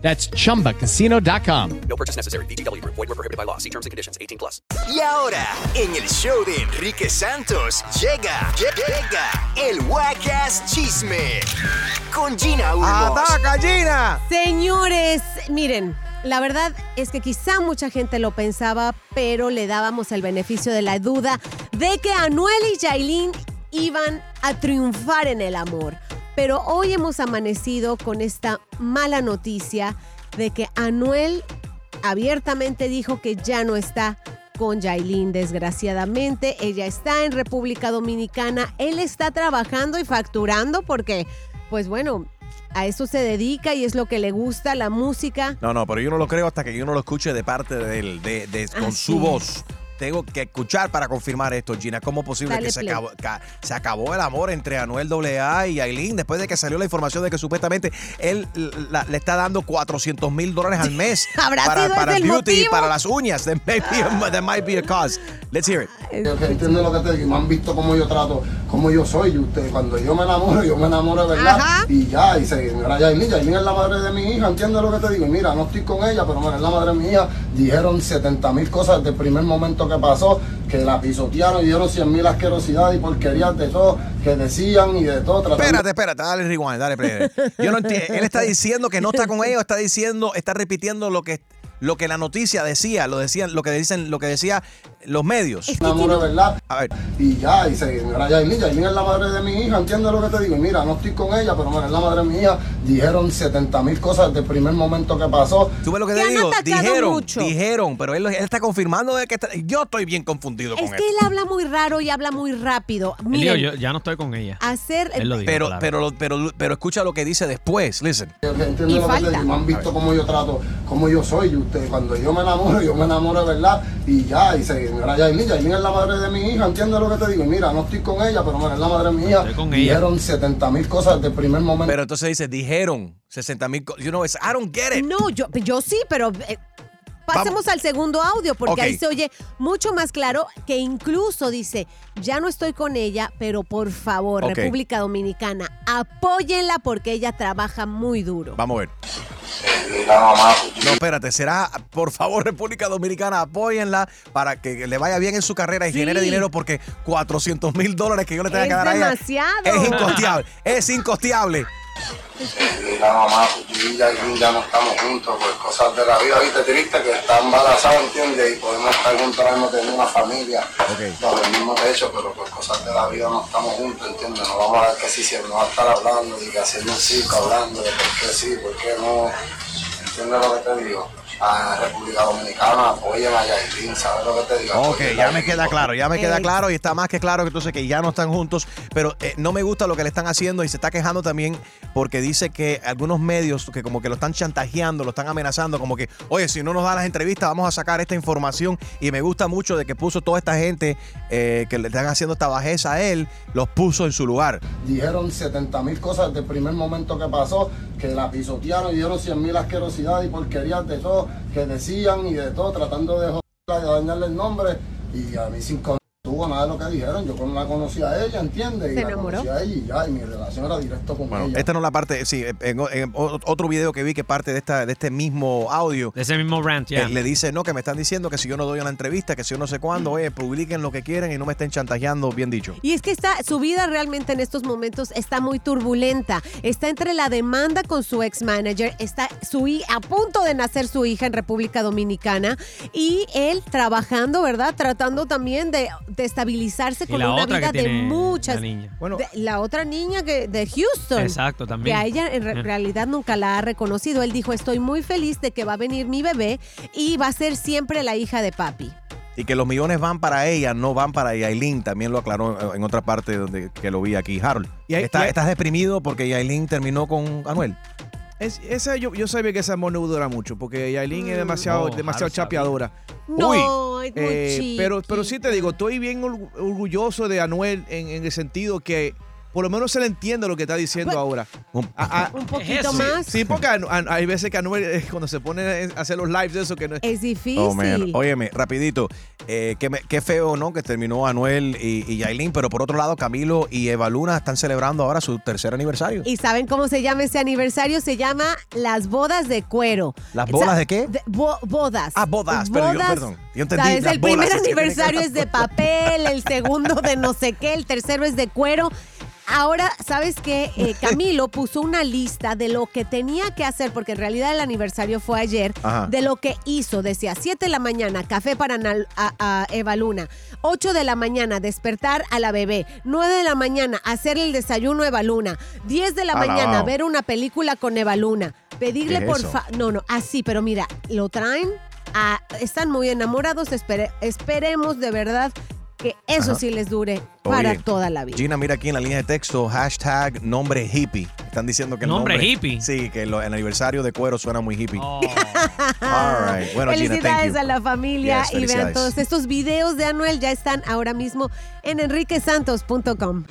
That's chumbacasino.com. No purchase necessary. VGW Group. Void were prohibited by law. See terms and conditions. 18 plus. Y ahora, en el show de Enrique Santos, llega, llega el Wacas Chisme con Gina Ulmos. ¡Ataca, Gina! Señores, miren, la verdad es que quizá mucha gente lo pensaba, pero le dábamos el beneficio de la duda de que Anuel y Yailin iban a triunfar en el amor. Pero hoy hemos amanecido con esta mala noticia de que Anuel abiertamente dijo que ya no está con Yailin, desgraciadamente. Ella está en República Dominicana. Él está trabajando y facturando porque, pues bueno, a eso se dedica y es lo que le gusta, la música. No, no, pero yo no lo creo hasta que yo no lo escuche de parte de él, de, de- con Ah, su voz. Tengo que escuchar para confirmar esto, Gina. ¿Cómo es posible Dale que se acabó, ca- se acabó el amor entre Anuel AA y Aileen después de que salió la información de que supuestamente él la- le está dando 400 mil dólares al mes ¿Habrá para, sido para el beauty y para las uñas? There might, be a, there might be a cause. Let's hear it. Entiendo lo que te digo, y me han visto cómo yo trato, cómo yo soy. Y usted, cuando yo me enamoro, yo me enamoro de verdad. Ajá. Y ya, y se mira, Yailin, Yailin es la madre de mi hija, entiendo lo que te digo. Mira, no estoy con ella, pero mira, es la madre de mi hija. Dijeron 70 mil cosas desde el primer momento que pasó, que la pisotearon y dieron 100 mil asquerosidades y porquerías de todo, que decían y de todo. tratando- Espérate, espérate, dale rewind, dale play. Yo no entiendo. Él está diciendo que no está con ella o está diciendo, está repitiendo lo que lo que la noticia decía, lo decían, lo que dicen, lo que decía los medios. Es- me enamoro de verdad. A ver, Y ya, y se mira, Yailin, Yailin es la madre de mi hija, entiendo lo que te digo. Y mira, no estoy con ella, pero mira, es la madre de mi hija. Dijeron 70 mil cosas desde el primer momento que pasó. tú ves lo que Te digo, dijeron, mucho. dijeron, pero él, él está confirmando de que está- yo estoy bien confundido Es con que esto. él habla muy raro y habla muy rápido. Él dijo, Miren, yo ya no estoy con ella. hacer Él lo dijo. Pero, claro. pero, pero, pero escucha lo que dice después. Listen. Yo que entiendo Y lo que te falta. digo, me han visto cómo yo trato, cómo yo soy. Y usted, cuando yo me enamoro, yo me enamoro de verdad. Y ya, y se mira, Yailin, Yailin es la madre de mi hija, entiendo lo que te digo. Y mira, no estoy con ella, pero mira, es la madre de mi hija. Estoy con ella. Dijeron 70 mil cosas desde el primer momento. Pero entonces dice, dijeron 60 mil. You know, it's, I don't get it. No, yo, yo sí, pero eh, pasemos al segundo audio porque ahí se oye mucho más claro que incluso dice, ya no estoy con ella, pero por favor. República Dominicana, apóyenla porque ella trabaja muy duro. Vamos a ver. Mira, mamá, No, espérate, será, por favor, República Dominicana, apóyenla para que le vaya bien en su carrera y Sí. genere dinero porque 400 mil dólares que yo le tenga Es que dar a ella es incosteable, es incosteable. Mira, mamá, yo y Yailin ya no estamos juntos por cosas de la vida, viste, triste, que está embarazada, ¿entiendes? Y podemos estar juntos ahora mismo teniendo una familia Ok. bajo el mismo techo, pero por cosas de la vida no estamos juntos, ¿entiendes? No vamos a ver que sí, siempre no va a estar hablando y que haciendo un circo hablando de por qué sí, por qué no. ¿Entiendes lo que te digo? A República Dominicana, apoyen a Yailin, ¿sabes lo que te digo? Ok, Apoyen ya me queda claro, ya me queda claro y está más que claro que entonces que ya no están juntos, pero eh, no me gusta lo que le están haciendo y se está quejando también porque dice que algunos medios que como que lo están chantajeando, lo están amenazando, como que, oye, si no nos da las entrevistas vamos a sacar esta información y me gusta mucho de que puso toda esta gente eh, que le están haciendo esta bajeza a él, los puso en su lugar. Dijeron 70 mil cosas desde el primer momento que pasó, que la pisotearon y dieron 100 mil asquerosidades y porquerías de todo, que decían y de todo, tratando de joderla, de dañarle el nombre. Y a mí sin tuvo nada de lo que dijeron, yo no la conocía a ella, ¿entiendes? Y Se la enamoró. conocí a ella y ya, y mi relación era directo con Bueno, ella. esta no es la parte, sí, en, en otro video que vi que parte de, esta, de este mismo audio. De ese mismo rant, ya. Eh, le dice, no, que me están diciendo que si yo no doy una entrevista, que si yo no sé cuándo, oye, publiquen lo que quieren y no me estén chantajeando, bien dicho. Y es que está, su vida realmente en estos momentos está muy turbulenta. Está entre la demanda con su ex manager, está su, a punto de nacer su hija en República Dominicana y él trabajando, ¿verdad? Tratando también de, de estabilizarse con la una otra vida que de muchas. la niña. Bueno, de- la otra niña que, de Houston. Exacto, Que también. a ella en re- Eh. realidad nunca la ha reconocido. Él dijo, estoy muy feliz de que va a venir mi bebé y va a ser siempre la hija de papi. y que los millones van para ella, no van para Yailin, también lo aclaró en otra parte donde que lo vi aquí, Harold. Y hay- Está- y hay- ¿Estás deprimido porque Yailin terminó con Anuel? Es- esa yo, yo sabía que ese amor no dura mucho, porque Yailin es demasiado, Oh, demasiado sabía. No, es muy eh, pero, pero sí te digo, estoy bien orgu- orgulloso de Anuel en, en el sentido que por lo menos se le entiende lo que está diciendo Pues- ahora. Un- A- a- Un poquito más. sí, porque hay veces que Anuel, eh, cuando se pone a hacer los lives, eso que no es. Es difícil. Oh, man. Óyeme, rapidito. eh, qué, me- qué feo, ¿no? Que terminó Anuel y, y Yailin, pero por otro lado, Camilo y Eva Luna están celebrando ahora su tercer aniversario. ¿Y saben cómo se llama ese aniversario? Se llama las bodas de cuero. ¿Las bodas de qué? bo- bodas. Ah, bodas, pero yo- perdón. Yo entendí, ¿sabes? las El primer aniversario es de papel, el segundo de no sé qué, el tercero es de cuero. Ahora, ¿sabes qué? Eh, Camilo puso una lista de lo que tenía que hacer, porque en realidad el aniversario fue ayer, Ajá. de lo que hizo. Decía 7 de la mañana, café para a, a Eva Luna. 8 de la mañana, despertar a la bebé. 9 de la mañana, hacerle el desayuno a Eva Luna. 10 de la Alabao. mañana, ver una película con Eva Luna. Pedirle ¿Qué es por fa no, no, así, pero mira, lo traen, a- están muy enamorados, espere- esperemos de verdad que eso Ajá. sí les dure para Oye, toda la vida. Gina, mira aquí en la línea de texto, hashtag nombre hippie. Están diciendo que el ¿Nombre nombre, hippie? Sí, que lo- el aniversario de cuero suena muy hippie. Oh. All right. Bueno, felicidades a la familia Yes, y vean todos estos videos de Anuel ya están ahora mismo en enriquesantos.com.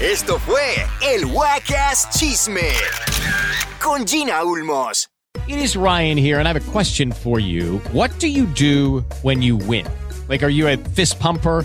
Esto fue el Wacas Chisme con Gina Ulmos. It is Ryan here, and I have a question for you. What do you do when you win? Like, are you a fist pumper?